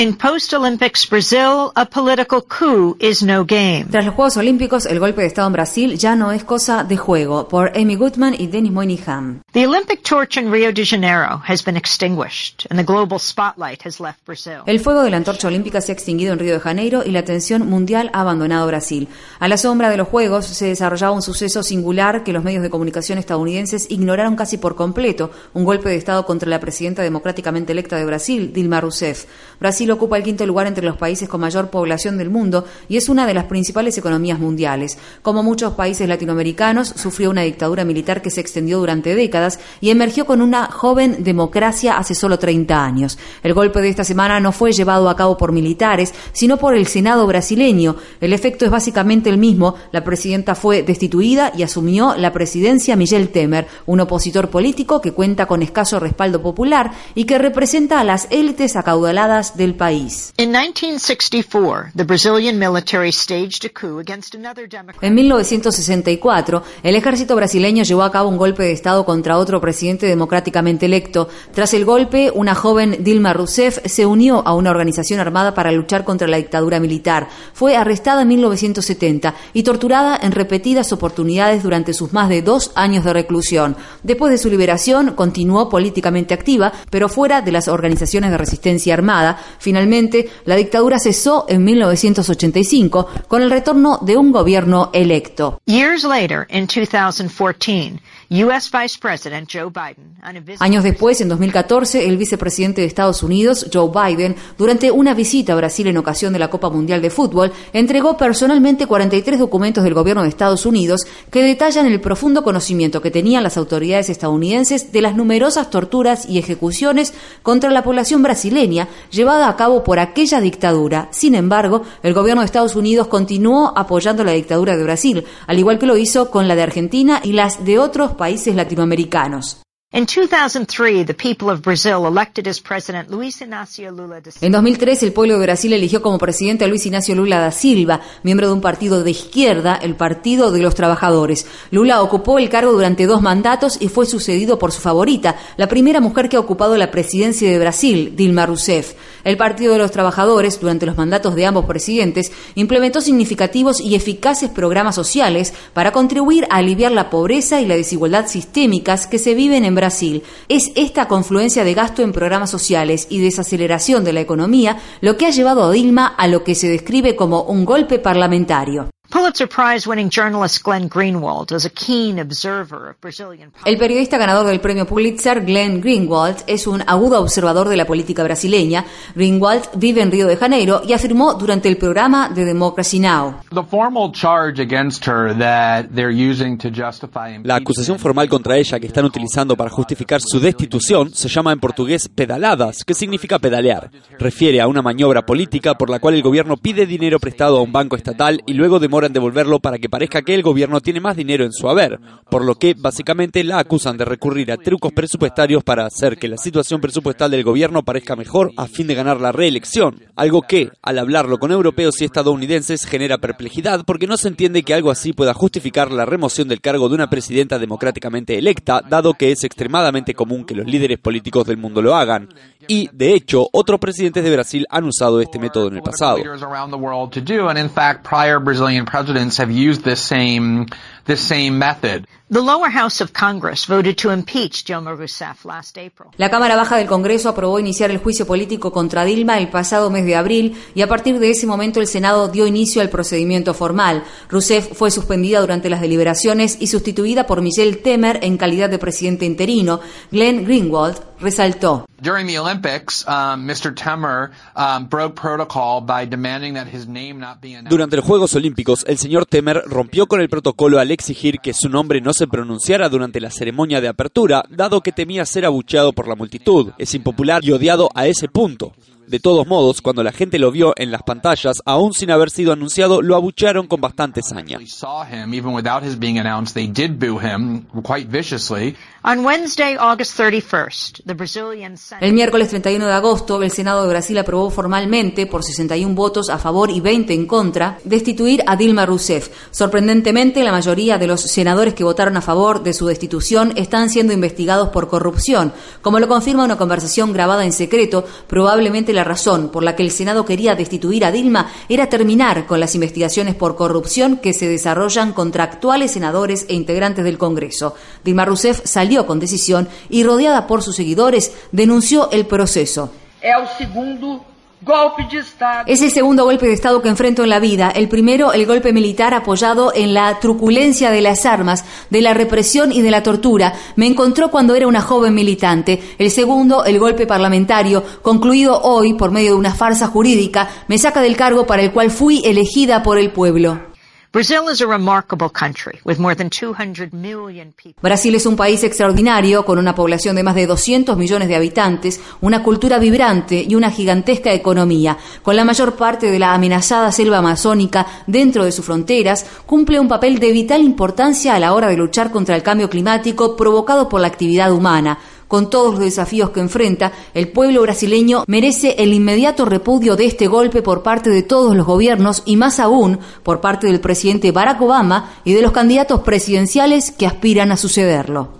In post-Olympics Brazil, a political coup is no game. Tras los Juegos Olímpicos, el golpe de Estado en Brasil ya no es cosa de juego, por Amy Goodman y Dennis Moynihan. The Olympic torch in Rio de Janeiro has been extinguished and the global spotlight has left Brazil. El fuego de la antorcha olímpica se ha extinguido en Río de Janeiro y la atención mundial ha abandonado Brasil. A la sombra de los Juegos se desarrollaba un suceso singular que los medios de comunicación estadounidenses ignoraron casi por completo, un golpe de Estado contra la presidenta democráticamente electa de Brasil, Dilma Rousseff. Brasil ocupa el quinto lugar entre los países con mayor población del mundo y es una de las principales economías mundiales. Como muchos países latinoamericanos, sufrió una dictadura militar que se extendió durante décadas y emergió con una joven democracia hace solo 30 años. El golpe de esta semana no fue llevado a cabo por militares, sino por el Senado brasileño. El efecto es básicamente el mismo. La presidenta fue destituida y asumió la presidencia Michel Temer, un opositor político que cuenta con escaso respaldo popular y que representa a las élites acaudaladas del país. In 1964, the Brazilian military staged a coup against another En 1964, el ejército brasileño llevó a cabo un golpe de Estado contra otro presidente democráticamente electo. Tras el golpe, una joven Dilma Rousseff se unió a una organización armada para luchar contra la dictadura militar. Fue arrestada en 1970 y torturada en repetidas oportunidades durante sus más de dos años de reclusión. Después de su liberación, continuó políticamente activa, pero fuera de las organizaciones de resistencia armada. Finalmente, la dictadura cesó en 1985 con el retorno de un gobierno electo. Years later, in 2014, US Vice President Joe Biden, on a visit Años después, en 2014, el vicepresidente de Estados Unidos, Joe Biden, durante una visita a Brasil en ocasión de la Copa Mundial de Fútbol, entregó personalmente 43 documentos del gobierno de Estados Unidos que detallan el profundo conocimiento que tenían las autoridades estadounidenses de las numerosas torturas y ejecuciones contra la población brasileña llevada a cabo por aquella dictadura. Sin embargo, el gobierno de Estados Unidos continuó apoyando la dictadura de Brasil, al igual que lo hizo con la de Argentina y las de otros países latinoamericanos. In 2003, the people of Brazil elected as president Luiz Inácio Lula da Silva. En 2003, el pueblo de Brasil eligió como presidente a Luis Ignacio Lula da Silva, miembro de un partido de izquierda, el Partido de los Trabajadores. Lula ocupó el cargo durante dos mandatos y fue sucedido por su favorita, la primera mujer que ha ocupado la presidencia de Brasil, Dilma Rousseff. El Partido de los Trabajadores, durante los mandatos de ambos presidentes, implementó significativos y eficaces programas sociales para contribuir a aliviar la pobreza y la desigualdad sistémicas que se viven en Brasil. Es esta confluencia de gasto en programas sociales y desaceleración de la economía lo que ha llevado a Dilma a lo que se describe como un golpe parlamentario. Pulitzer Prize winning journalist Glenn Greenwald is a keen observer of Brazilian El periodista ganador del premio Pulitzer, Glenn Greenwald, es un agudo observador de la política brasileña. Greenwald vive en Río de Janeiro y afirmó durante el programa de Democracy Now! The formal charge against her that they're using to justify La acusación formal contra ella que están utilizando para justificar su destitución se llama en portugués pedaladas, que significa pedalear. Refiere a una maniobra política por la cual el gobierno pide dinero prestado a un banco estatal y luego demora en devolverlo para que parezca que el gobierno tiene más dinero en su haber, por lo que básicamente la acusan de recurrir a trucos presupuestarios para hacer que la situación presupuestal del gobierno parezca mejor a fin de ganar la reelección, algo que, al hablarlo con europeos y estadounidenses, genera perplejidad porque no se entiende que algo así pueda justificar la remoción del cargo de una presidenta democráticamente electa, dado que es extremadamente común que los líderes políticos del mundo lo hagan. Y, de hecho, otros presidentes de Brasil han usado este método en el pasado. Presidents have used this same this same method. The lower house of Congress voted to impeach Dilma Rousseff last April. La Cámara Baja del Congreso aprobó iniciar el juicio político contra Dilma el pasado mes de abril y a partir de ese momento el Senado dio inicio al procedimiento formal. Rousseff fue suspendida durante las deliberaciones y sustituida por Michel Temer en calidad de presidente interino. Glenn Greenwald resaltó. During the Olympics, um, Mr. Temer um, broke protocol by demanding that his name not be announced. Durante los Juegos Olímpicos, el señor Temer rompió con el protocolo al exigir que su nombre no se pronunciara durante la ceremonia de apertura, dado que temía ser abucheado por la multitud. Es impopular y odiado a ese punto. De todos modos, cuando la gente lo vio en las pantallas, aún sin haber sido anunciado, lo abuchearon con bastante saña. They saw him even without his being announced. They did boo him quite viciously. On Wednesday, August 31st, the Brazilian Senate El miércoles 31 de agosto, el Senado de Brasil aprobó formalmente, por 61 votos a favor y 20 en contra, destituir a Dilma Rousseff. Sorprendentemente, la mayoría de los senadores que votaron a favor de su destitución están siendo investigados por corrupción. Como lo confirma una conversación grabada en secreto, probablemente la la razón por la que el Senado quería destituir a Dilma era terminar con las investigaciones por corrupción que se desarrollan contra actuales senadores e integrantes del Congreso. Dilma Rousseff salió con decisión y rodeada por sus seguidores denunció el proceso. Golpe de Estado que enfrento en la vida. El primero, el golpe militar apoyado en la truculencia de las armas, de la represión y de la tortura. Me encontró cuando era una joven militante. El segundo, el golpe parlamentario, concluido hoy por medio de una farsa jurídica, me saca del cargo para el cual fui elegida por el pueblo. Brasil es un país extraordinario con una población de más de 200 millones de habitantes, una cultura vibrante y una gigantesca economía. Con la mayor parte de la amenazada selva amazónica dentro de sus fronteras, cumple un papel de vital importancia a la hora de luchar contra el cambio climático provocado por la actividad humana con todos los desafíos que enfrenta, el pueblo brasileño merece el inmediato repudio de este golpe por parte de todos los gobiernos y más aún por parte del presidente Barack Obama y de los candidatos presidenciales que aspiran a sucederlo.